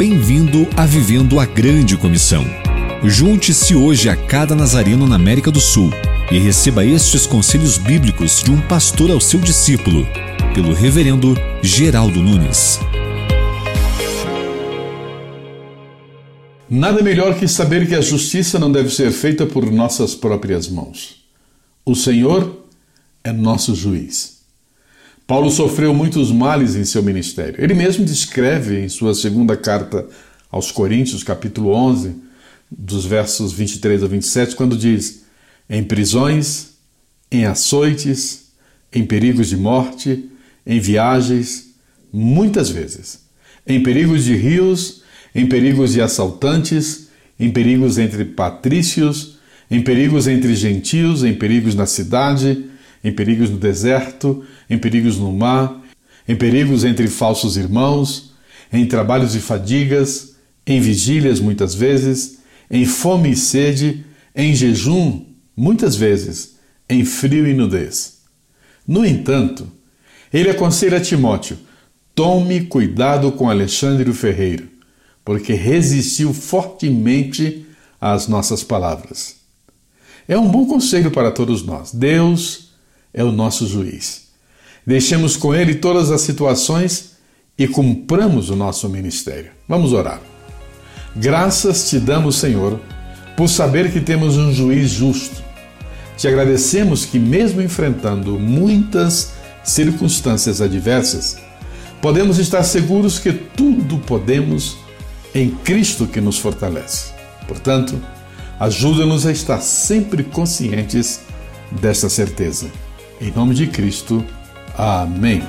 Bem-vindo a Vivendo a Grande Comissão. Junte-se hoje a cada nazareno na América do Sul e receba estes conselhos bíblicos de um pastor ao seu discípulo, pelo Reverendo Geraldo Nunes. Nada melhor que saber que a justiça não deve ser feita por nossas próprias mãos. O Senhor é nosso juiz. Paulo sofreu muitos males em seu ministério. Ele mesmo descreve em sua segunda carta aos Coríntios, capítulo 11, dos versos 23 a 27, quando diz: Em prisões, em açoites, em perigos de morte, em viagens, muitas vezes, em perigos de rios, em perigos de assaltantes, em perigos entre patrícios, em perigos entre gentios, em perigos na cidade, em perigos no deserto, em perigos no mar, em perigos entre falsos irmãos, em trabalhos e fadigas, em vigílias muitas vezes, em fome e sede, em jejum muitas vezes, em frio e nudez. No entanto, ele aconselha a Timóteo: tome cuidado com Alexandre o Ferreiro, porque resistiu fortemente às nossas palavras. É um bom conselho para todos nós. Deus é o nosso juiz. Deixemos com ele todas as situações e cumpramos o nosso ministério. Vamos orar. Graças te damos, Senhor, por saber que temos um juiz justo. Te agradecemos que, mesmo enfrentando muitas circunstâncias adversas, podemos estar seguros que tudo podemos em Cristo que nos fortalece. Portanto, ajuda-nos a estar sempre conscientes desta certeza. Em nome de Cristo. Amém.